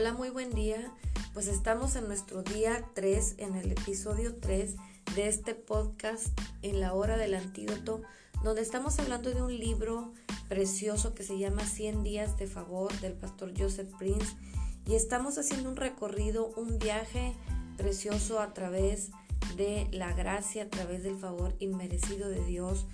Hola, muy buen día. Pues estamos en nuestro día 3, en el episodio 3 de este podcast en la hora del antídoto, donde estamos hablando de un libro precioso que se llama 100 días de favor del pastor Joseph Prince y estamos haciendo un recorrido, un viaje precioso a través de la gracia, a través del favor inmerecido de Dios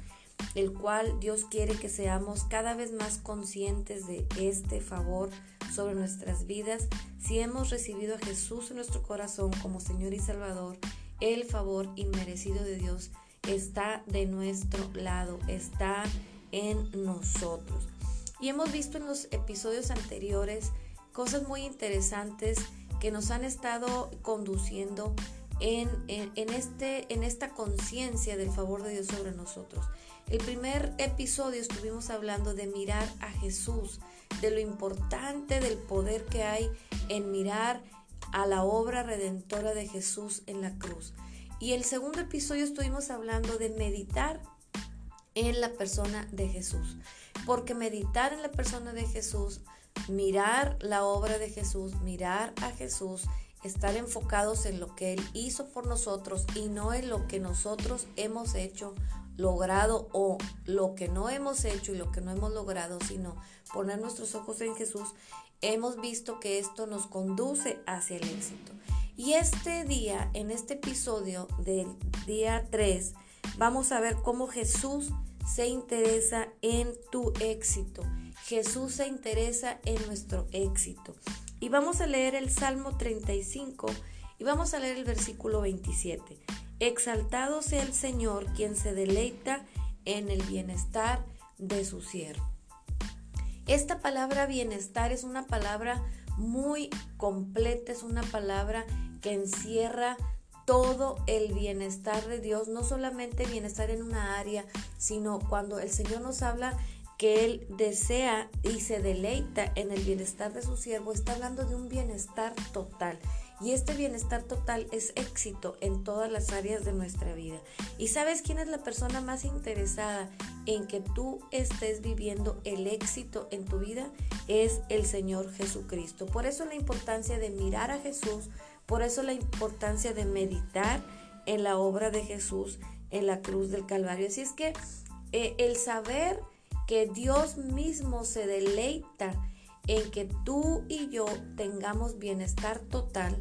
el cual Dios quiere que seamos cada vez más conscientes de este favor sobre nuestras vidas. Si hemos recibido a Jesús en nuestro corazón como Señor y Salvador, el favor inmerecido de Dios está de nuestro lado, está en nosotros. Y hemos visto en los episodios anteriores cosas muy interesantes que nos han estado conduciendo en, este, en esta conciencia del favor de Dios sobre nosotros. El primer episodio estuvimos hablando de mirar a Jesús, de lo importante del poder que hay en mirar a la obra redentora de Jesús en la cruz. Y el segundo episodio estuvimos hablando de meditar en la persona de Jesús. Porque meditar en la persona de Jesús, mirar la obra de Jesús, mirar a Jesús, estar enfocados en lo que Él hizo por nosotros y no en lo que nosotros hemos hecho logrado o lo que no hemos hecho y lo que no hemos logrado, sino poner nuestros ojos en Jesús, hemos visto que esto nos conduce hacia el éxito. Y este día, en este episodio del día 3, vamos a ver cómo Jesús se interesa en tu éxito. Jesús se interesa en nuestro éxito. Y vamos a leer el Salmo 35 y vamos a leer el versículo 27. Exaltado sea el Señor, quien se deleita en el bienestar de su siervo. Esta palabra bienestar es una palabra muy completa, es una palabra que encierra todo el bienestar de Dios, no solamente bienestar en una área, sino cuando el Señor nos habla que Él desea y se deleita en el bienestar de su siervo, está hablando de un bienestar total. Y este bienestar total es éxito en todas las áreas de nuestra vida. ¿Y sabes quién es la persona más interesada en que tú estés viviendo el éxito en tu vida? Es el Señor Jesucristo. Por eso la importancia de mirar a Jesús, por eso la importancia de meditar en la obra de Jesús en la cruz del Calvario. Así es que eh, el saber que Dios mismo se deleita en que tú y yo tengamos bienestar total,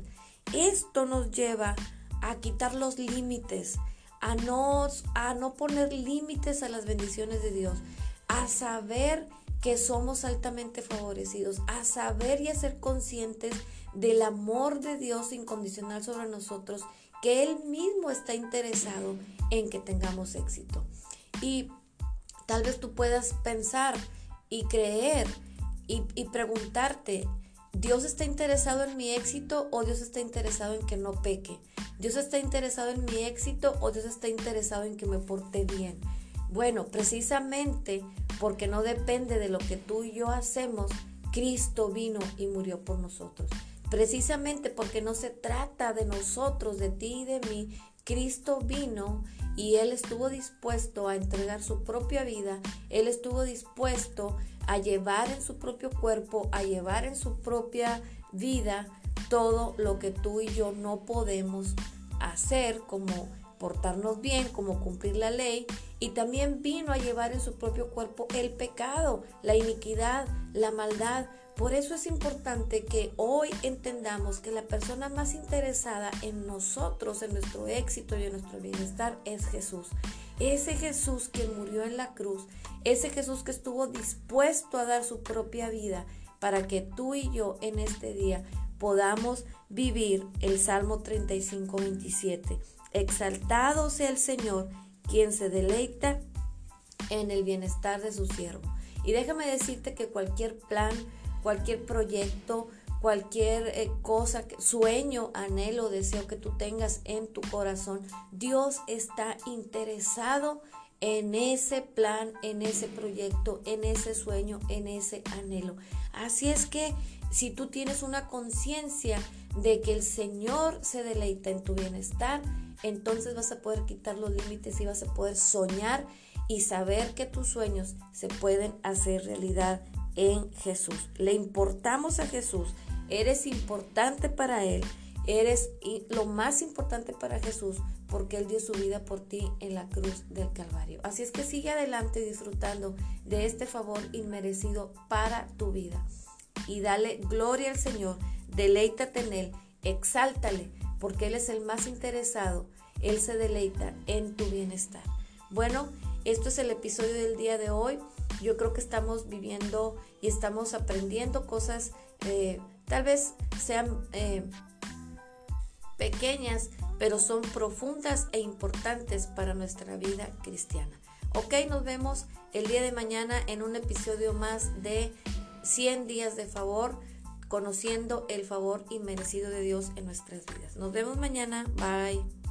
esto nos lleva a quitar los límites, a no, a no poner límites a las bendiciones de Dios, a saber que somos altamente favorecidos, a saber y a ser conscientes del amor de Dios incondicional sobre nosotros, que Él mismo está interesado en que tengamos éxito. Y tal vez tú puedas pensar y creer y, preguntarte, ¿Dios está interesado en mi éxito o Dios está interesado en que no peque? ¿Dios está interesado en mi éxito o Dios está interesado en que me porte bien? Bueno, precisamente porque no depende de lo que tú y yo hacemos, Cristo vino y murió por nosotros. Precisamente porque no se trata de nosotros, de ti y de mí, Cristo vino y Él estuvo dispuesto a entregar su propia vida, Él estuvo dispuesto a llevar en su propio cuerpo, a llevar en su propia vida todo lo que tú y yo no podemos hacer, como portarnos bien, como cumplir la ley, y también vino a llevar en su propio cuerpo el pecado, la iniquidad, la maldad. Por eso es importante que hoy entendamos que la persona más interesada en nosotros, en nuestro éxito y en nuestro bienestar es Jesús. Ese Jesús que murió en la cruz, ese Jesús que estuvo dispuesto a dar su propia vida para que tú y yo en este día podamos vivir el Salmo 35, 27. Exaltado sea el Señor, quien se deleita en el bienestar de su siervo. Y déjame decirte que cualquier plan, cualquier proyecto, cualquier eh, cosa, sueño, anhelo, deseo que tú tengas en tu corazón, Dios está interesado en ese plan, en ese proyecto, en ese sueño, en ese anhelo. Así es que si tú tienes una conciencia de que el Señor se deleita en tu bienestar, entonces vas a poder quitar los límites y vas a poder soñar y saber que tus sueños se pueden hacer realidad en Jesús. Le importamos a Jesús Eres importante para Él. Eres lo más importante para Jesús porque Él dio su vida por ti en la cruz del Calvario. Así es que sigue adelante disfrutando de este favor inmerecido para tu vida. Y dale gloria al Señor, deleítate en Él, exáltale, porque Él es el más interesado. Él se deleita en tu bienestar. Bueno, esto es el episodio del día de hoy. Yo creo que estamos viviendo y estamos aprendiendo cosas, eh, tal vez sean eh, pequeñas, pero son profundas e importantes para nuestra vida cristiana. Ok, nos vemos el día de mañana en un episodio más de 100 días de favor, conociendo el favor inmerecido de Dios en nuestras vidas. Nos vemos mañana. Bye.